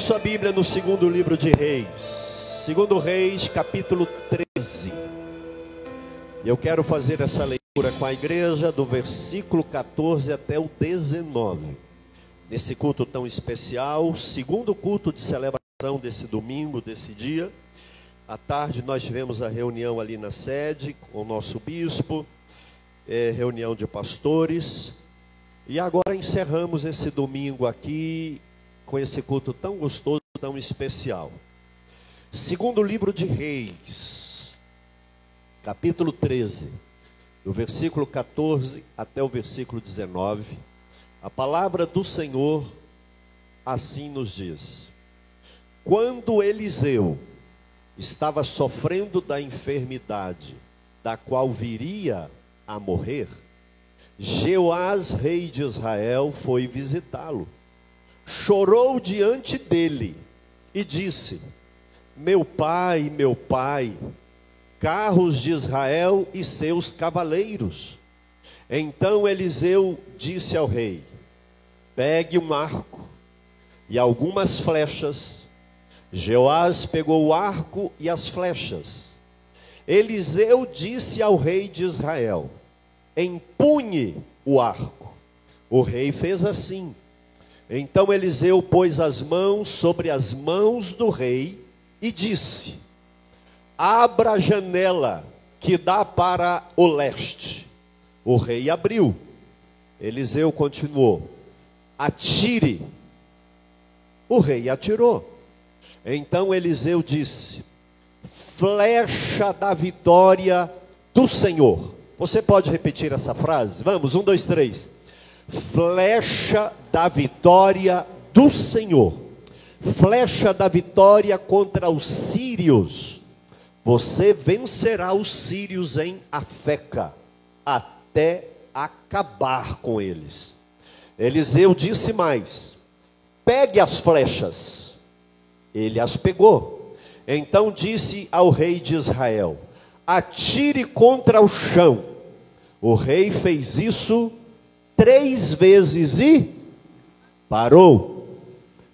Sua Bíblia no segundo livro de Reis. Segundo Reis, capítulo 13. E eu quero fazer essa leitura com a igreja do versículo 14 até o 19. Nesse culto tão especial, segundo culto de celebração desse domingo, desse dia. À tarde nós tivemos a reunião ali na sede com o nosso bispo, é, reunião de pastores. E agora encerramos esse domingo aqui com esse culto tão gostoso, tão especial. Segundo livro de Reis, capítulo 13, do versículo 14 até o versículo 19, a palavra do Senhor assim nos diz: Quando Eliseu estava sofrendo da enfermidade, da qual viria a morrer, Jeoás, rei de Israel, foi visitá-lo chorou diante dele e disse: Meu pai, meu pai, carros de Israel e seus cavaleiros. Então Eliseu disse ao rei: Pegue um arco e algumas flechas. Jeoás pegou o arco e as flechas. Eliseu disse ao rei de Israel: Empunhe o arco. O rei fez assim. Então Eliseu pôs as mãos sobre as mãos do rei e disse: Abra a janela que dá para o leste. O rei abriu. Eliseu continuou: Atire. O rei atirou. Então Eliseu disse: Flecha da vitória do Senhor. Você pode repetir essa frase? Vamos, um, dois, três flecha da vitória do Senhor, flecha da vitória contra os sírios. Você vencerá os sírios em Afeca, até acabar com eles. Eliseu disse mais: pegue as flechas. Ele as pegou. Então disse ao rei de Israel: atire contra o chão. O rei fez isso três vezes e parou.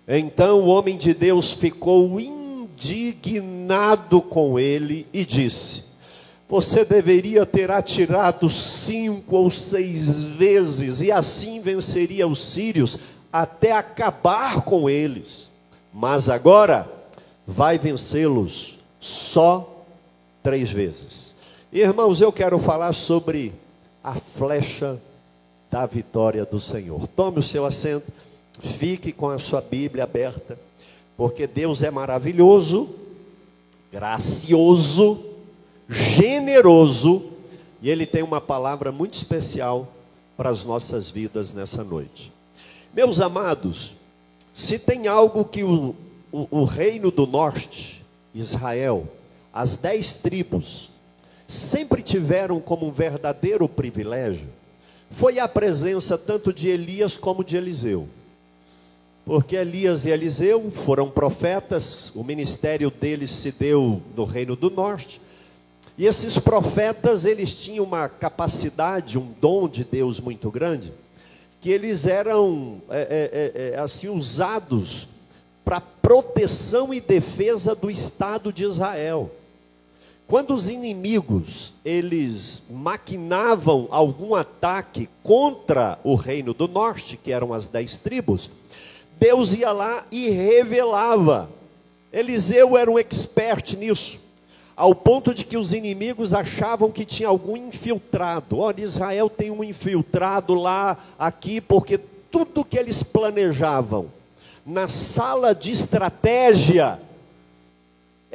Então o homem de Deus ficou indignado com ele e disse: Você deveria ter atirado cinco ou seis vezes, e assim venceria os sírios até acabar com eles. Mas agora vai vencê-los só três vezes. Irmãos, eu quero falar sobre a flecha da vitória do Senhor. Tome o seu assento, fique com a sua Bíblia aberta, porque Deus é maravilhoso, gracioso, generoso, e Ele tem uma palavra muito especial para as nossas vidas nessa noite. Meus amados, se tem algo que o, o, o reino do norte, Israel, as dez tribos, sempre tiveram como um verdadeiro privilégio, foi a presença tanto de Elias como de Eliseu. Porque Elias e Eliseu foram profetas, o ministério deles se deu no Reino do Norte. E esses profetas, eles tinham uma capacidade, um dom de Deus muito grande, que eles eram é, é, é, assim usados para proteção e defesa do Estado de Israel. Quando os inimigos eles maquinavam algum ataque contra o reino do norte, que eram as dez tribos, Deus ia lá e revelava. Eliseu era um expert nisso, ao ponto de que os inimigos achavam que tinha algum infiltrado. Olha, Israel tem um infiltrado lá, aqui, porque tudo que eles planejavam na sala de estratégia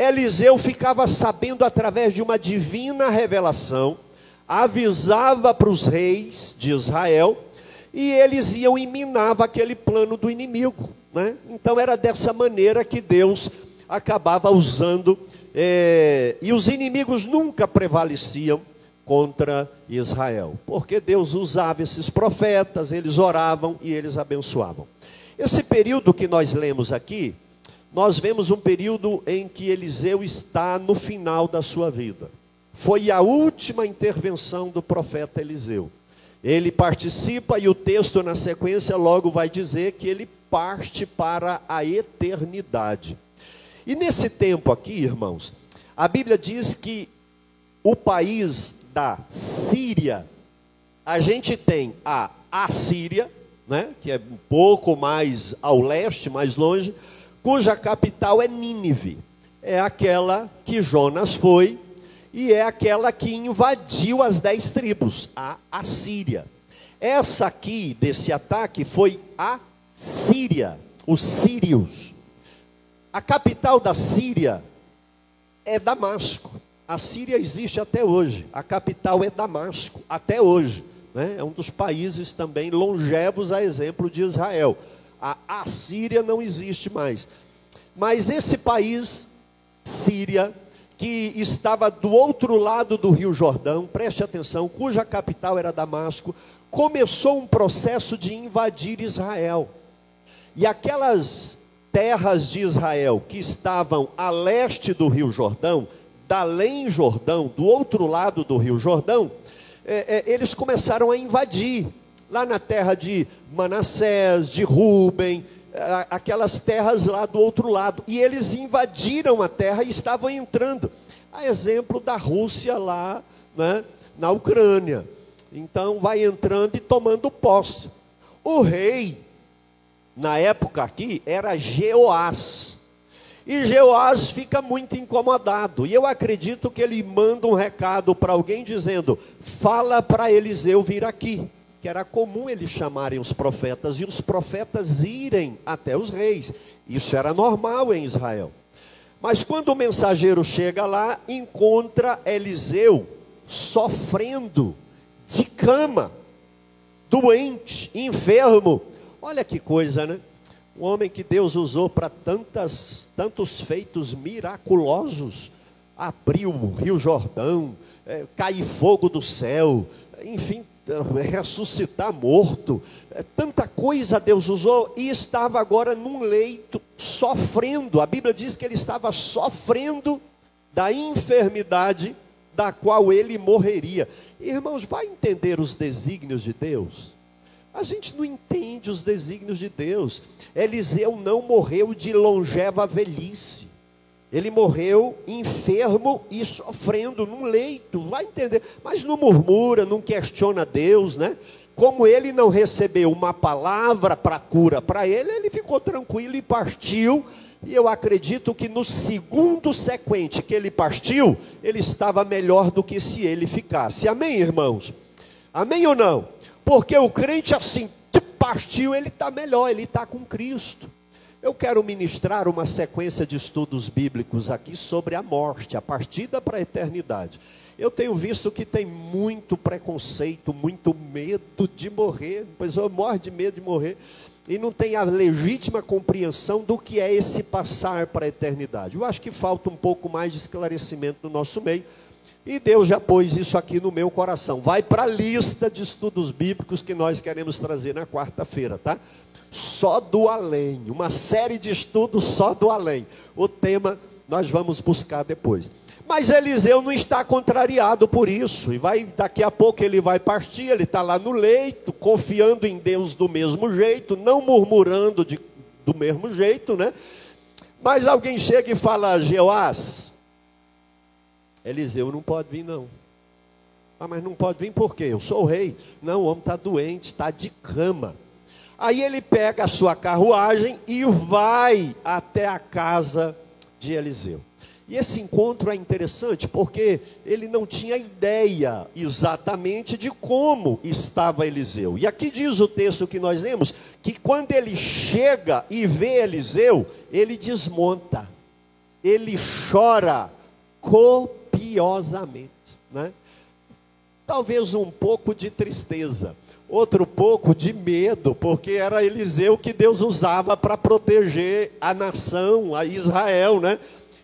Eliseu ficava sabendo através de uma divina revelação, avisava para os reis de Israel, e eles iam e minavam aquele plano do inimigo. Né? Então era dessa maneira que Deus acabava usando, é, e os inimigos nunca prevaleciam contra Israel, porque Deus usava esses profetas, eles oravam e eles abençoavam. Esse período que nós lemos aqui, nós vemos um período em que Eliseu está no final da sua vida. Foi a última intervenção do profeta Eliseu. Ele participa e o texto na sequência logo vai dizer que ele parte para a eternidade. E nesse tempo aqui, irmãos, a Bíblia diz que o país da Síria, a gente tem a Assíria, né, que é um pouco mais ao leste, mais longe, cuja capital é Nínive. É aquela que Jonas foi e é aquela que invadiu as dez tribos, a Assíria. Essa aqui, desse ataque, foi a Síria, os sírios. A capital da Síria é Damasco. A Síria existe até hoje. A capital é Damasco, até hoje. Né? É um dos países também longevos a exemplo de Israel. A Assíria não existe mais. Mas esse país, Síria, que estava do outro lado do Rio Jordão, preste atenção, cuja capital era Damasco, começou um processo de invadir Israel. E aquelas terras de Israel que estavam a leste do Rio Jordão, da além Jordão, do outro lado do Rio Jordão, é, é, eles começaram a invadir. Lá na terra de Manassés, de Ruben, aquelas terras lá do outro lado. E eles invadiram a terra e estavam entrando. A exemplo da Rússia lá né, na Ucrânia. Então vai entrando e tomando posse. O rei, na época aqui, era Jeoás. E Jeoás fica muito incomodado. E eu acredito que ele manda um recado para alguém dizendo: fala para Eliseu vir aqui. Que era comum eles chamarem os profetas e os profetas irem até os reis. Isso era normal em Israel. Mas quando o mensageiro chega lá, encontra Eliseu sofrendo de cama, doente, enfermo. Olha que coisa, né? Um homem que Deus usou para tantas, tantos feitos miraculosos. Abriu o Rio Jordão, é, cair fogo do céu, enfim, ressuscitar morto. É, tanta coisa Deus usou e estava agora num leito, sofrendo. A Bíblia diz que ele estava sofrendo da enfermidade da qual ele morreria. Irmãos, vai entender os desígnios de Deus? A gente não entende os desígnios de Deus. Eliseu não morreu de longeva velhice. Ele morreu enfermo e sofrendo num leito. Vai entender. Mas não murmura, não questiona Deus, né? Como ele não recebeu uma palavra para cura para ele, ele ficou tranquilo e partiu. E eu acredito que no segundo sequente que ele partiu, ele estava melhor do que se ele ficasse. Amém, irmãos? Amém ou não? Porque o crente assim, partiu, ele está melhor, ele está com Cristo. Eu quero ministrar uma sequência de estudos bíblicos aqui sobre a morte, a partida para a eternidade. Eu tenho visto que tem muito preconceito, muito medo de morrer, pois eu morro de medo de morrer, e não tem a legítima compreensão do que é esse passar para a eternidade. Eu acho que falta um pouco mais de esclarecimento no nosso meio. E Deus já pôs isso aqui no meu coração. Vai para a lista de estudos bíblicos que nós queremos trazer na quarta-feira, tá? Só do além, uma série de estudos só do além. O tema nós vamos buscar depois. Mas Eliseu não está contrariado por isso, e vai daqui a pouco ele vai partir, ele está lá no leito, confiando em Deus do mesmo jeito, não murmurando de, do mesmo jeito, né? Mas alguém chega e fala, Jeoás, Eliseu não pode vir, não. Ah, mas não pode vir por quê? Eu sou o rei. Não, o homem está doente, está de cama. Aí ele pega a sua carruagem e vai até a casa de Eliseu. E esse encontro é interessante porque ele não tinha ideia exatamente de como estava Eliseu. E aqui diz o texto que nós lemos que quando ele chega e vê Eliseu, ele desmonta, ele chora copiosamente, né? Talvez um pouco de tristeza, outro pouco de medo, porque era Eliseu que Deus usava para proteger a nação, a Israel, né?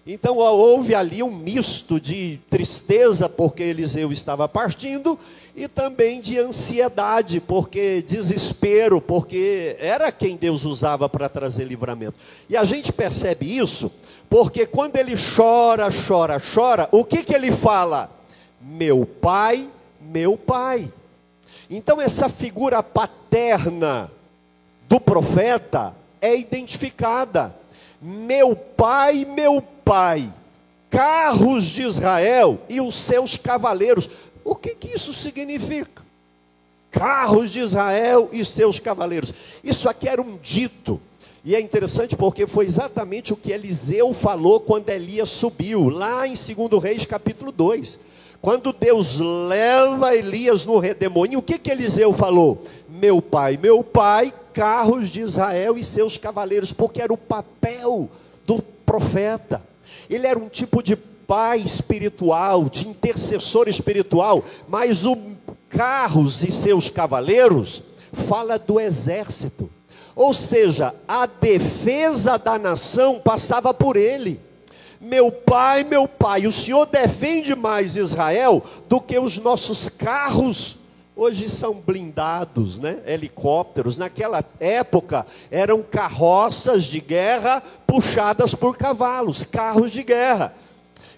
Então houve ali um misto de tristeza, porque Eliseu estava partindo, e também de ansiedade, porque desespero, porque era quem Deus usava para trazer livramento. E a gente percebe isso porque quando ele chora, chora, chora, o que, que ele fala? Meu pai, meu pai. Então, essa figura paterna do profeta é identificada. Meu pai, meu pai, carros de Israel e os seus cavaleiros. O que, que isso significa? Carros de Israel e seus cavaleiros. Isso aqui era um dito. E é interessante porque foi exatamente o que Eliseu falou quando Elias subiu, lá em 2 Reis capítulo 2. Quando Deus leva Elias no redemoinho, o que, que Eliseu falou? Meu pai, meu pai, carros de Israel e seus cavaleiros, porque era o papel do profeta. Ele era um tipo de pai espiritual, de intercessor espiritual, mas o carros e seus cavaleiros fala do exército. Ou seja, a defesa da nação passava por ele. Meu pai, meu pai, o Senhor defende mais Israel do que os nossos carros. Hoje são blindados, né? Helicópteros. Naquela época eram carroças de guerra puxadas por cavalos, carros de guerra.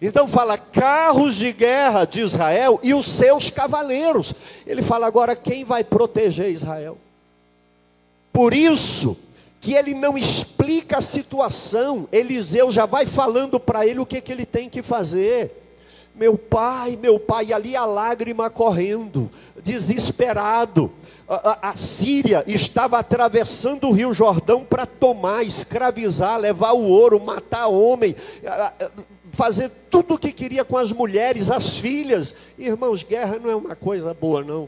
Então fala carros de guerra de Israel e os seus cavaleiros. Ele fala agora quem vai proteger Israel. Por isso, que ele não explica a situação, Eliseu já vai falando para ele o que, que ele tem que fazer. Meu pai, meu pai, ali a lágrima correndo, desesperado. A, a, a Síria estava atravessando o Rio Jordão para tomar, escravizar, levar o ouro, matar homem, fazer tudo o que queria com as mulheres, as filhas. Irmãos, guerra não é uma coisa boa, não.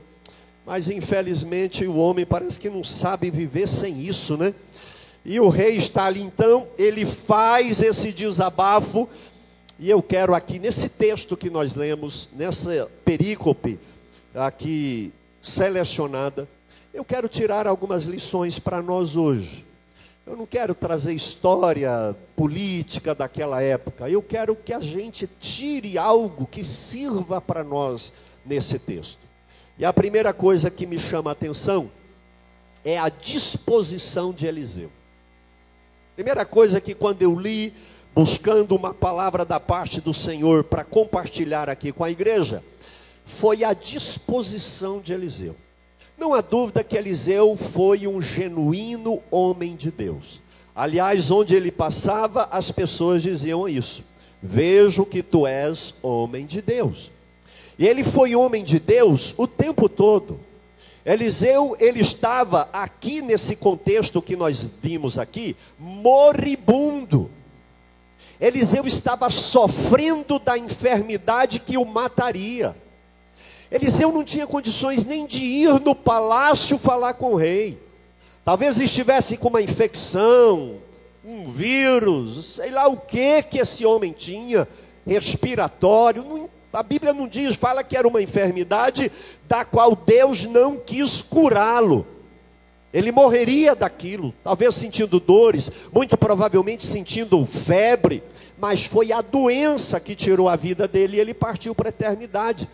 Mas infelizmente o homem parece que não sabe viver sem isso, né? E o rei está ali então, ele faz esse desabafo, e eu quero aqui nesse texto que nós lemos, nessa perícope aqui selecionada, eu quero tirar algumas lições para nós hoje. Eu não quero trazer história política daquela época, eu quero que a gente tire algo que sirva para nós nesse texto. E a primeira coisa que me chama a atenção é a disposição de Eliseu. Primeira coisa que quando eu li, buscando uma palavra da parte do Senhor para compartilhar aqui com a igreja, foi a disposição de Eliseu. Não há dúvida que Eliseu foi um genuíno homem de Deus. Aliás, onde ele passava, as pessoas diziam isso: Vejo que tu és homem de Deus. E ele foi homem de Deus o tempo todo. Eliseu, ele estava aqui nesse contexto que nós vimos aqui, moribundo. Eliseu estava sofrendo da enfermidade que o mataria. Eliseu não tinha condições nem de ir no palácio falar com o rei. Talvez estivesse com uma infecção, um vírus, sei lá o que que esse homem tinha, respiratório, não a Bíblia não diz, fala que era uma enfermidade da qual Deus não quis curá-lo. Ele morreria daquilo, talvez sentindo dores, muito provavelmente sentindo febre, mas foi a doença que tirou a vida dele e ele partiu para a eternidade.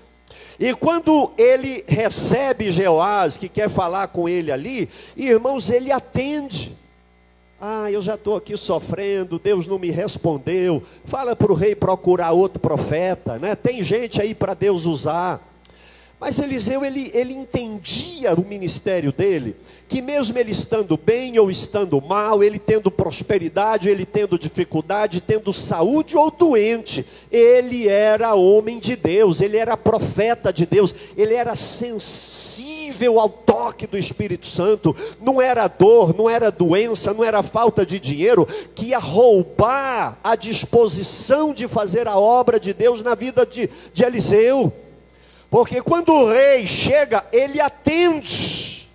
E quando ele recebe Jeoás, que quer falar com ele ali, irmãos, ele atende. Ah, eu já estou aqui sofrendo, Deus não me respondeu. Fala para o rei procurar outro profeta, né? Tem gente aí para Deus usar. Mas Eliseu, ele, ele entendia o ministério dele, que mesmo ele estando bem ou estando mal, ele tendo prosperidade, ele tendo dificuldade, tendo saúde ou doente, ele era homem de Deus, ele era profeta de Deus, ele era sensível ao toque do Espírito Santo, não era dor, não era doença, não era falta de dinheiro que ia roubar a disposição de fazer a obra de Deus na vida de, de Eliseu. Porque quando o rei chega, ele atende.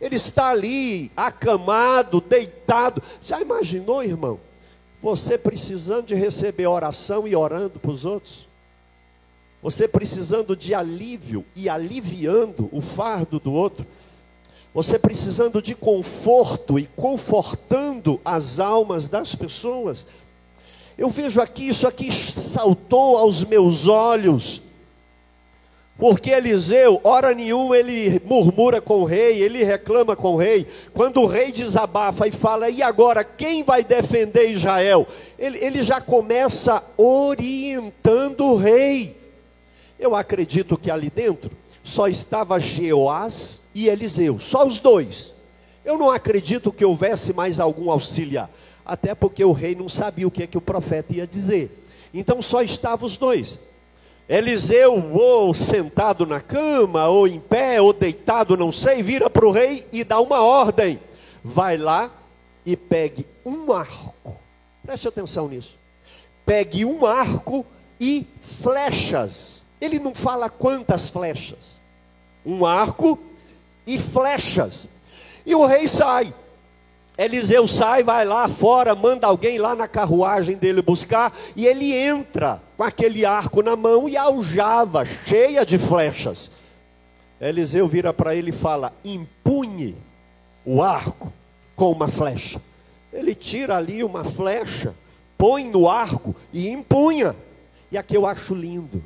Ele está ali, acamado, deitado. Já imaginou, irmão? Você precisando de receber oração e orando para os outros? Você precisando de alívio e aliviando o fardo do outro? Você precisando de conforto e confortando as almas das pessoas? Eu vejo aqui, isso aqui saltou aos meus olhos. Porque Eliseu, hora nenhuma, ele murmura com o rei, ele reclama com o rei. Quando o rei desabafa e fala, e agora quem vai defender Israel? Ele, ele já começa orientando o rei. Eu acredito que ali dentro só estava Jeoás e Eliseu, só os dois. Eu não acredito que houvesse mais algum auxiliar, até porque o rei não sabia o que, é que o profeta ia dizer. Então só estavam os dois. Eliseu, ou sentado na cama, ou em pé, ou deitado, não sei, vira para o rei e dá uma ordem: vai lá e pegue um arco. Preste atenção nisso. Pegue um arco e flechas. Ele não fala quantas flechas. Um arco e flechas. E o rei sai. Eliseu sai, vai lá fora, manda alguém lá na carruagem dele buscar, e ele entra com aquele arco na mão e aljava, cheia de flechas. Eliseu vira para ele e fala: empunhe o arco com uma flecha. Ele tira ali uma flecha, põe no arco e empunha. E aqui eu acho lindo.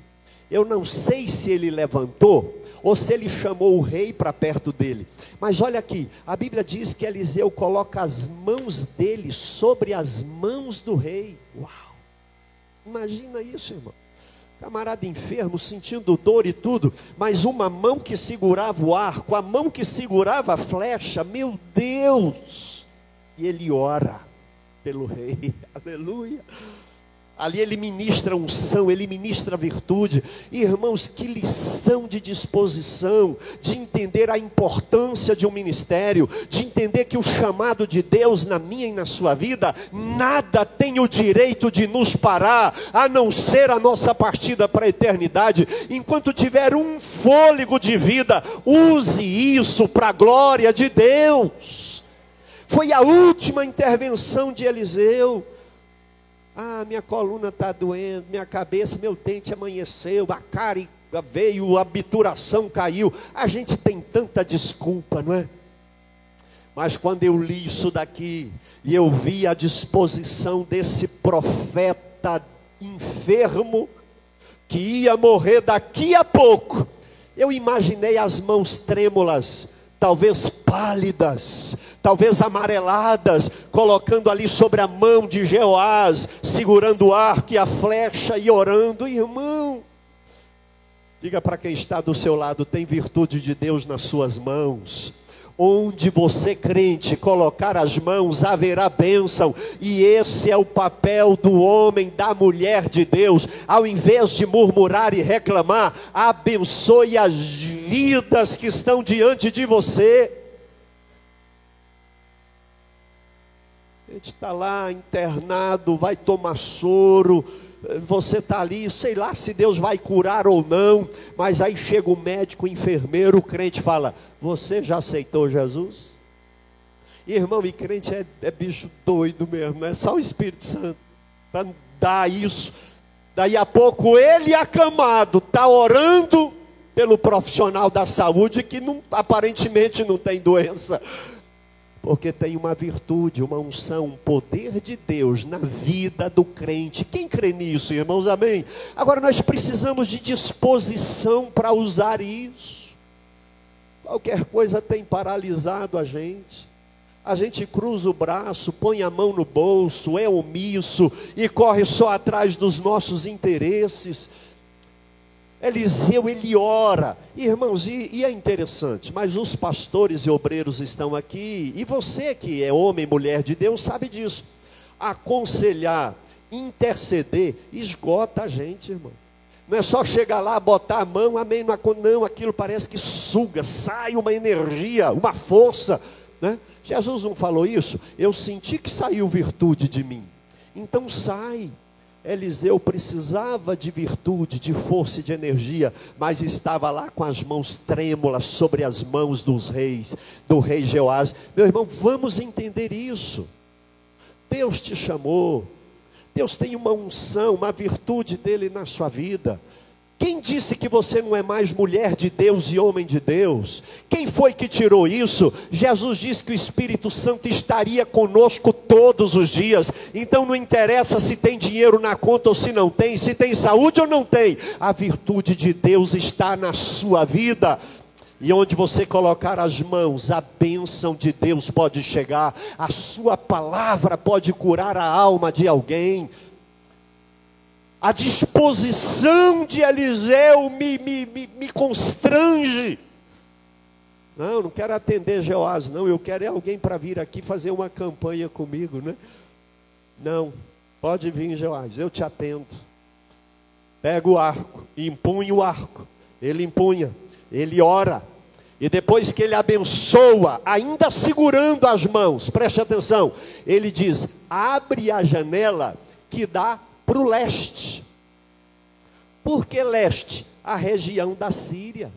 Eu não sei se ele levantou ou se ele chamou o rei para perto dele. Mas olha aqui, a Bíblia diz que Eliseu coloca as mãos dele sobre as mãos do rei. Uau! Imagina isso, irmão. Camarada enfermo, sentindo dor e tudo, mas uma mão que segurava o arco, a mão que segurava a flecha, meu Deus! E ele ora pelo rei, aleluia. Ali ele ministra unção, ele ministra virtude. Irmãos, que lição de disposição, de entender a importância de um ministério, de entender que o chamado de Deus na minha e na sua vida, nada tem o direito de nos parar, a não ser a nossa partida para a eternidade. Enquanto tiver um fôlego de vida, use isso para a glória de Deus. Foi a última intervenção de Eliseu. Ah, minha coluna está doendo, minha cabeça, meu dente amanheceu, a cara veio, a obturação caiu. A gente tem tanta desculpa, não é? Mas quando eu li isso daqui, e eu vi a disposição desse profeta enfermo, que ia morrer daqui a pouco, eu imaginei as mãos trêmulas talvez pálidas, talvez amareladas, colocando ali sobre a mão de Jeoás, segurando o arco e a flecha e orando, irmão. Diga para quem está do seu lado: tem virtude de Deus nas suas mãos. Onde você, crente, colocar as mãos, haverá bênção. E esse é o papel do homem, da mulher de Deus. Ao invés de murmurar e reclamar, abençoe as vidas que estão diante de você. A gente está lá internado, vai tomar soro você está ali, sei lá se Deus vai curar ou não, mas aí chega o médico, o enfermeiro, o crente fala: Você já aceitou Jesus? Irmão, e crente é, é bicho doido mesmo, é só o Espírito Santo para dar isso. Daí a pouco ele acamado está orando pelo profissional da saúde que não, aparentemente não tem doença porque tem uma virtude, uma unção, um poder de Deus na vida do crente. Quem crê nisso, irmãos? Amém? Agora nós precisamos de disposição para usar isso. Qualquer coisa tem paralisado a gente. A gente cruza o braço, põe a mão no bolso, é omisso e corre só atrás dos nossos interesses. Eliseu ele ora, irmãos, e, e, é interessante, mas os pastores e obreiros estão aqui, e você que é homem mulher de Deus sabe disso. Aconselhar, interceder, esgota a gente, irmão. Não é só chegar lá, botar a mão, amém, não, aquilo parece que suga, sai uma energia, uma força, né? Jesus não falou isso, eu senti que saiu virtude de mim, então sai, Eliseu precisava de virtude, de força e de energia, mas estava lá com as mãos trêmulas sobre as mãos dos reis, do rei Jeoás. Meu irmão, vamos entender isso. Deus te chamou, Deus tem uma unção, uma virtude dele na sua vida. Quem disse que você não é mais mulher de Deus e homem de Deus? Quem foi que tirou isso? Jesus disse que o Espírito Santo estaria conosco todos os dias. Então não interessa se tem dinheiro na conta ou se não tem, se tem saúde ou não tem. A virtude de Deus está na sua vida. E onde você colocar as mãos, a bênção de Deus pode chegar, a sua palavra pode curar a alma de alguém. A disposição de Eliseu me, me, me, me constrange. Não, não quero atender Jeoás, não. Eu quero é alguém para vir aqui fazer uma campanha comigo, né? Não, pode vir, Jeoás, eu te atendo. Pega o arco, impunha o arco. Ele impunha, ele ora. E depois que ele abençoa, ainda segurando as mãos, preste atenção, ele diz: abre a janela que dá para o leste. Por que leste? A região da Síria.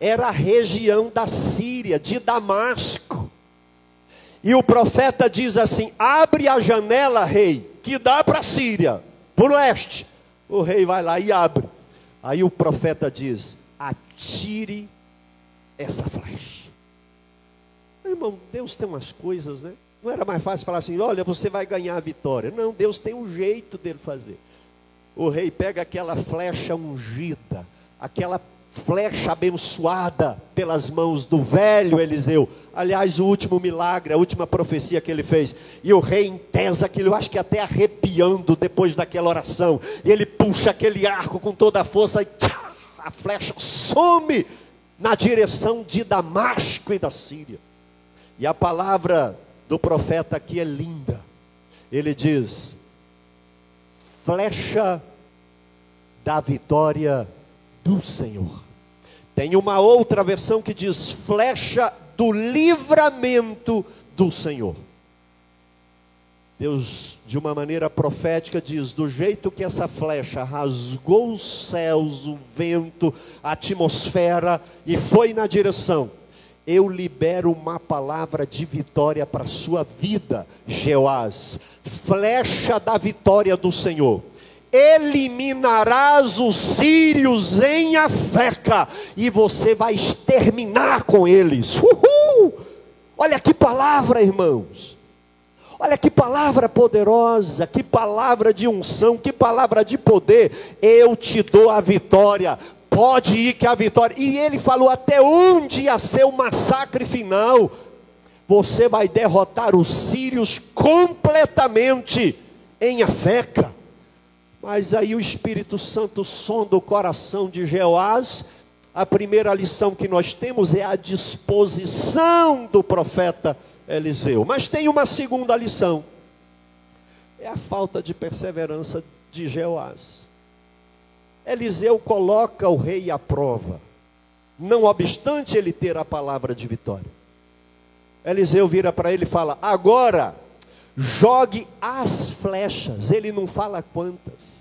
Era a região da Síria, de Damasco. E o profeta diz assim: abre a janela, rei, que dá para a Síria, para o leste. O rei vai lá e abre. Aí o profeta diz: atire essa flecha. Irmão, Deus tem umas coisas, né? Não era mais fácil falar assim: olha, você vai ganhar a vitória. Não, Deus tem um jeito dele fazer. O rei pega aquela flecha ungida, aquela flecha abençoada pelas mãos do velho Eliseu. Aliás, o último milagre, a última profecia que ele fez. E o rei entesa aquilo, eu acho que até arrepiando depois daquela oração. E ele puxa aquele arco com toda a força e tchá, a flecha some na direção de Damasco e da Síria. E a palavra do profeta aqui é linda. Ele diz: flecha da vitória do Senhor. Tem uma outra versão que diz flecha do livramento do Senhor. Deus, de uma maneira profética, diz: do jeito que essa flecha rasgou os céus, o vento, a atmosfera e foi na direção eu libero uma palavra de vitória para a sua vida, Jeoás, flecha da vitória do Senhor. Eliminarás os sírios em Afeca, e você vai exterminar com eles. Uhul! Olha que palavra, irmãos. Olha que palavra poderosa, que palavra de unção, que palavra de poder. Eu te dou a vitória pode ir que a vitória. E ele falou até onde ia ser o massacre final. Você vai derrotar os sírios completamente em Afeca. Mas aí o Espírito Santo sonda o coração de Jeoás. A primeira lição que nós temos é a disposição do profeta Eliseu. Mas tem uma segunda lição. É a falta de perseverança de Jeoás. Eliseu coloca o rei à prova, não obstante ele ter a palavra de vitória. Eliseu vira para ele e fala: Agora, jogue as flechas. Ele não fala quantas.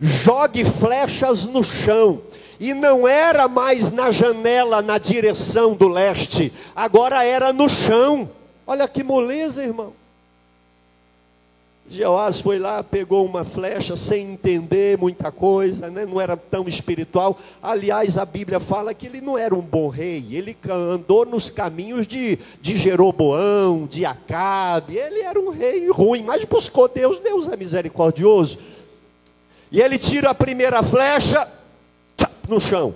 Jogue flechas no chão. E não era mais na janela na direção do leste, agora era no chão. Olha que moleza, irmão. Jeoás foi lá, pegou uma flecha sem entender muita coisa, né? não era tão espiritual. Aliás, a Bíblia fala que ele não era um bom rei, ele andou nos caminhos de, de Jeroboão, de Acabe. Ele era um rei ruim, mas buscou Deus, Deus é misericordioso. E ele tira a primeira flecha no chão,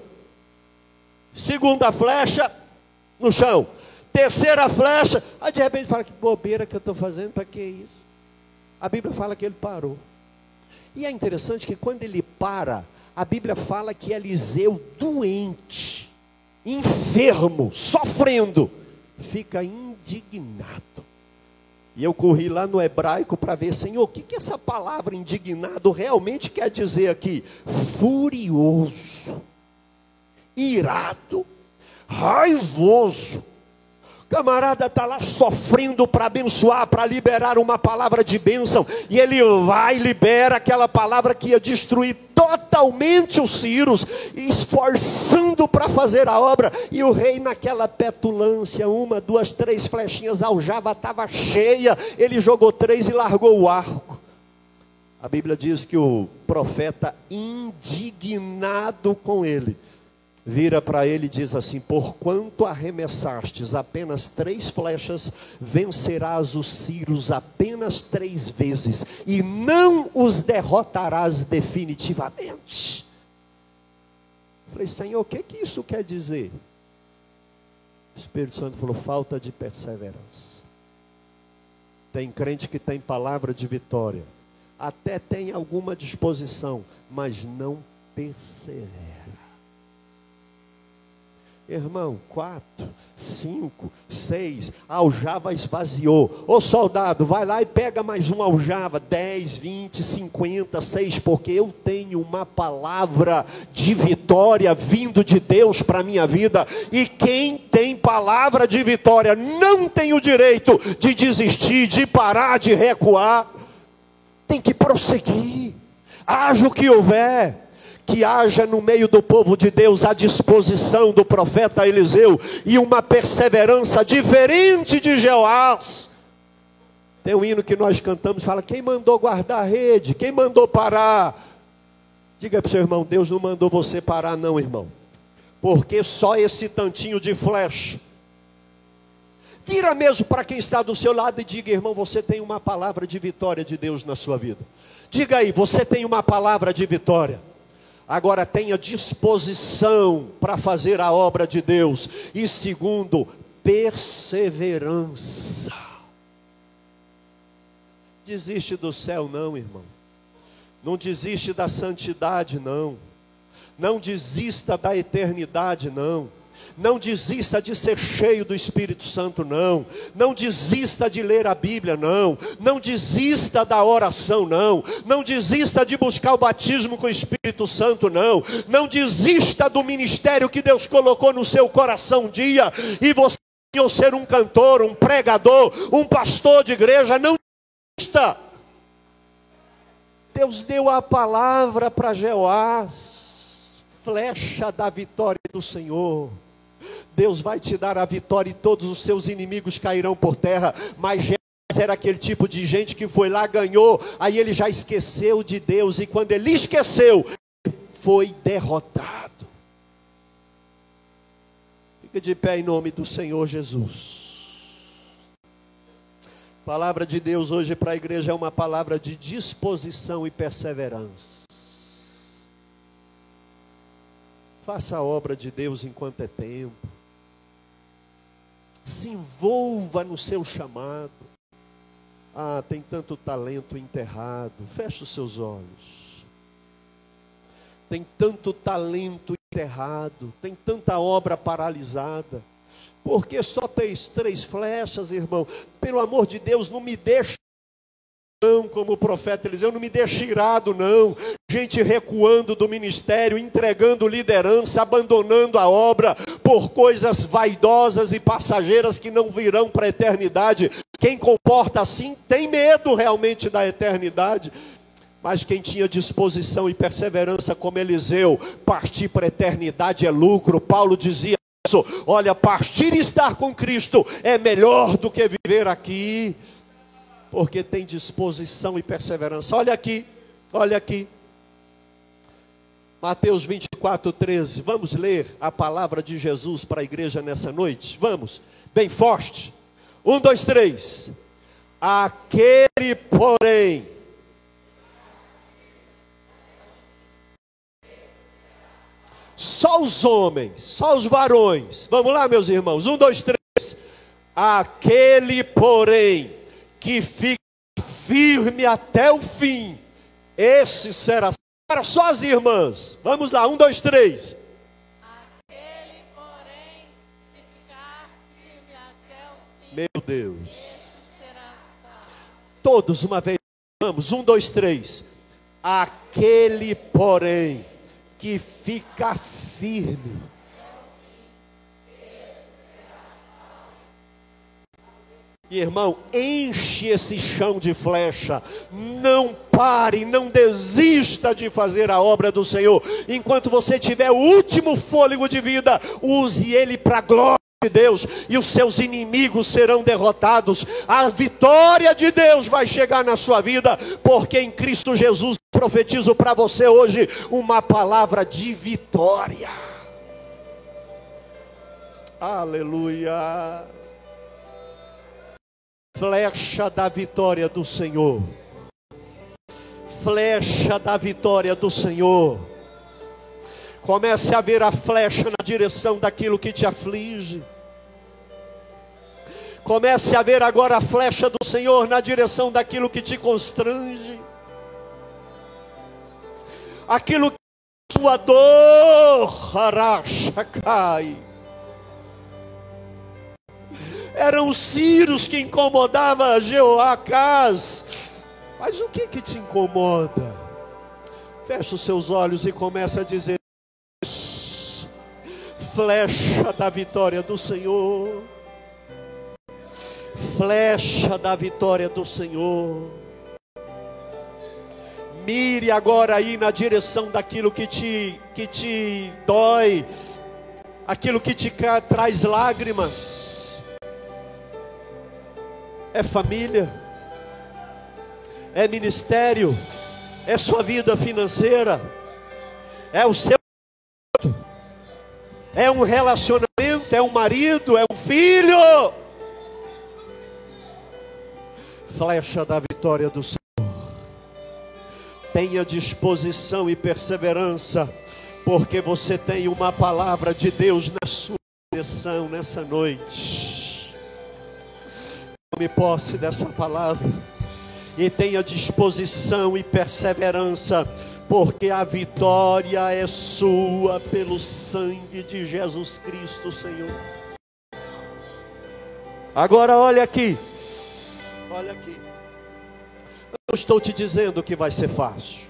segunda flecha no chão, terceira flecha. Aí de repente fala: que bobeira que eu estou fazendo, para que isso? A Bíblia fala que ele parou. E é interessante que quando ele para, a Bíblia fala que Eliseu, doente, enfermo, sofrendo, fica indignado. E eu corri lá no hebraico para ver, Senhor, o que, que essa palavra indignado realmente quer dizer aqui? Furioso, irado, raivoso, camarada está lá sofrendo para abençoar, para liberar uma palavra de bênção, e ele vai e libera aquela palavra que ia destruir totalmente os Círios, esforçando para fazer a obra, e o rei naquela petulância, uma, duas, três flechinhas, aljava estava cheia, ele jogou três e largou o arco. A Bíblia diz que o profeta, indignado com ele, vira para ele e diz assim: Porquanto arremessastes apenas três flechas, vencerás os sírios apenas três vezes, e não os derrotarás definitivamente. falei, Senhor, o que, que isso quer dizer? O Espírito Santo falou: falta de perseverança. Tem crente que tem palavra de vitória, até tem alguma disposição, mas não persevera. Irmão, quatro, cinco, seis, a aljava esvaziou. Ô soldado, vai lá e pega mais uma aljava, dez, vinte, cinquenta, seis, porque eu tenho uma palavra de vitória vindo de Deus para a minha vida. E quem tem palavra de vitória não tem o direito de desistir, de parar, de recuar. Tem que prosseguir, haja o que houver que haja no meio do povo de Deus a disposição do profeta Eliseu e uma perseverança diferente de Jeoás. Tem um hino que nós cantamos, fala: quem mandou guardar a rede? Quem mandou parar? Diga para o seu irmão: Deus não mandou você parar, não, irmão. Porque só esse tantinho de flecha. Vira mesmo para quem está do seu lado e diga, irmão, você tem uma palavra de vitória de Deus na sua vida. Diga aí, você tem uma palavra de vitória. Agora tenha disposição para fazer a obra de Deus. E segundo, perseverança. Desiste do céu, não, irmão. Não desiste da santidade, não. Não desista da eternidade, não. Não desista de ser cheio do Espírito Santo, não. Não desista de ler a Bíblia, não. Não desista da oração, não. Não desista de buscar o batismo com o Espírito Santo, não. Não desista do ministério que Deus colocou no seu coração um dia e você ser um cantor, um pregador, um pastor de igreja. Não desista. Deus deu a palavra para Jeoás, flecha da vitória do Senhor. Deus vai te dar a vitória e todos os seus inimigos cairão por terra. Mas era aquele tipo de gente que foi lá, ganhou, aí ele já esqueceu de Deus, e quando ele esqueceu, foi derrotado. Fica de pé em nome do Senhor Jesus. palavra de Deus hoje para a igreja é uma palavra de disposição e perseverança. Faça a obra de Deus enquanto é tempo. Se envolva no seu chamado. Ah, tem tanto talento enterrado. Feche os seus olhos. Tem tanto talento enterrado. Tem tanta obra paralisada. Porque só tens três flechas, irmão. Pelo amor de Deus, não me deixe como o profeta Eliseu, não me deixe irado, não. Gente recuando do ministério, entregando liderança, abandonando a obra por coisas vaidosas e passageiras que não virão para a eternidade. Quem comporta assim tem medo realmente da eternidade. Mas quem tinha disposição e perseverança como Eliseu, partir para a eternidade é lucro. Paulo dizia isso: olha, partir e estar com Cristo é melhor do que viver aqui porque tem disposição e perseverança. Olha aqui, olha aqui. Mateus 24, 13. Vamos ler a palavra de Jesus para a igreja nessa noite? Vamos, bem forte. Um, dois, três. Aquele, porém, só os homens, só os varões. Vamos lá, meus irmãos. Um, dois, três. Aquele, porém, que fica firme até o fim, esse será. Para só as irmãs. Vamos lá, um, dois, três. Aquele, porém, que ficar firme até o fim. Meu Deus. Todos uma vez. Vamos, um, dois, três. Aquele, porém, que fica firme irmão, enche esse chão de flecha. Não pare, não desista de fazer a obra do Senhor. Enquanto você tiver o último fôlego de vida, use ele para a glória de Deus e os seus inimigos serão derrotados. A vitória de Deus vai chegar na sua vida, porque em Cristo Jesus profetizo para você hoje uma palavra de vitória. Aleluia flecha da vitória do Senhor. Flecha da vitória do Senhor. Comece a ver a flecha na direção daquilo que te aflige. Comece a ver agora a flecha do Senhor na direção daquilo que te constrange. aquilo que sua dor, Harashacai. Eram os Círios que incomodava Jeoacás. Mas o que que te incomoda? Fecha os seus olhos e começa a dizer: flecha da vitória do Senhor. Flecha da vitória do Senhor. Mire agora aí na direção daquilo que te, que te dói, aquilo que te traz lágrimas. É família, é ministério, é sua vida financeira, é o seu é um relacionamento, é um marido, é um filho. Flecha da vitória do Senhor. Tenha disposição e perseverança, porque você tem uma palavra de Deus na sua direção nessa noite. Tome posse dessa palavra e tenha disposição e perseverança porque a vitória é sua pelo sangue de Jesus Cristo, Senhor. Agora olha aqui, olha aqui. Eu estou te dizendo que vai ser fácil,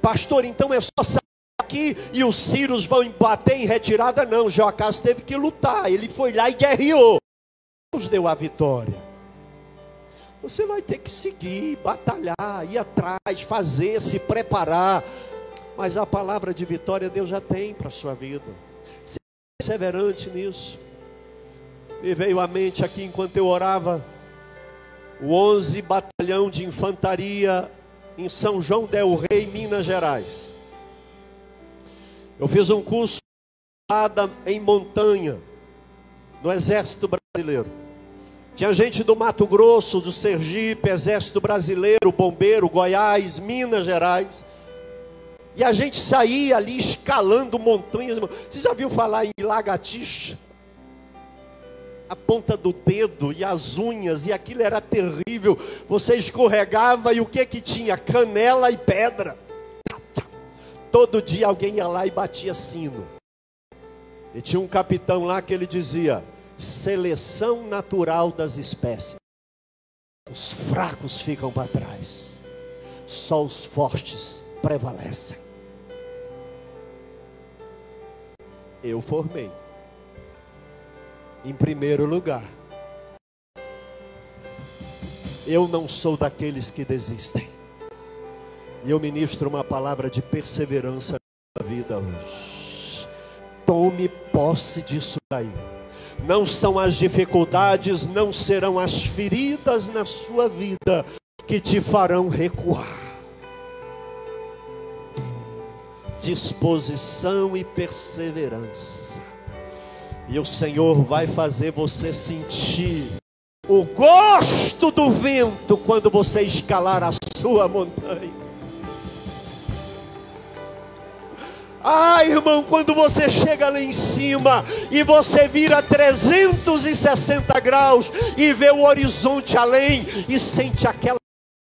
pastor. Então é só sair aqui e os Círios vão bater em retirada? Não, Joacás teve que lutar. Ele foi lá e guerreou. Deus deu a vitória. Você vai ter que seguir, batalhar, ir atrás, fazer, se preparar. Mas a palavra de vitória Deus já tem para a sua vida. Seja perseverante nisso. Me veio à mente aqui enquanto eu orava o 11 Batalhão de Infantaria em São João del Rei, Minas Gerais. Eu fiz um curso em montanha no Exército Brasileiro. Tinha gente do Mato Grosso, do Sergipe, Exército Brasileiro, Bombeiro, Goiás, Minas Gerais. E a gente saía ali escalando montanhas. Você já viu falar em lagartixa? A ponta do dedo e as unhas, e aquilo era terrível. Você escorregava e o que que tinha? Canela e pedra. Todo dia alguém ia lá e batia sino. E tinha um capitão lá que ele dizia: seleção natural das espécies. Os fracos ficam para trás, só os fortes prevalecem. Eu formei, em primeiro lugar, eu não sou daqueles que desistem, e eu ministro uma palavra de perseverança na vida hoje. Tome posse disso daí não são as dificuldades, não serão as feridas na sua vida que te farão recuar. Disposição e perseverança. E o Senhor vai fazer você sentir o gosto do vento quando você escalar a sua montanha. Ah, irmão, quando você chega lá em cima e você vira 360 graus e vê o horizonte além e sente aquela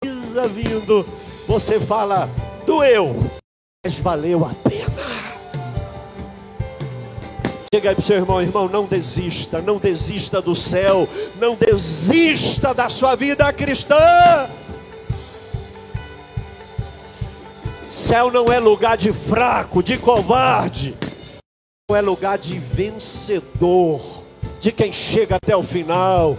brisa vindo, você fala: doeu, mas valeu a pena. Chega aí para o seu irmão, irmão, não desista, não desista do céu, não desista da sua vida cristã. Céu não é lugar de fraco, de covarde. É lugar de vencedor, de quem chega até o final,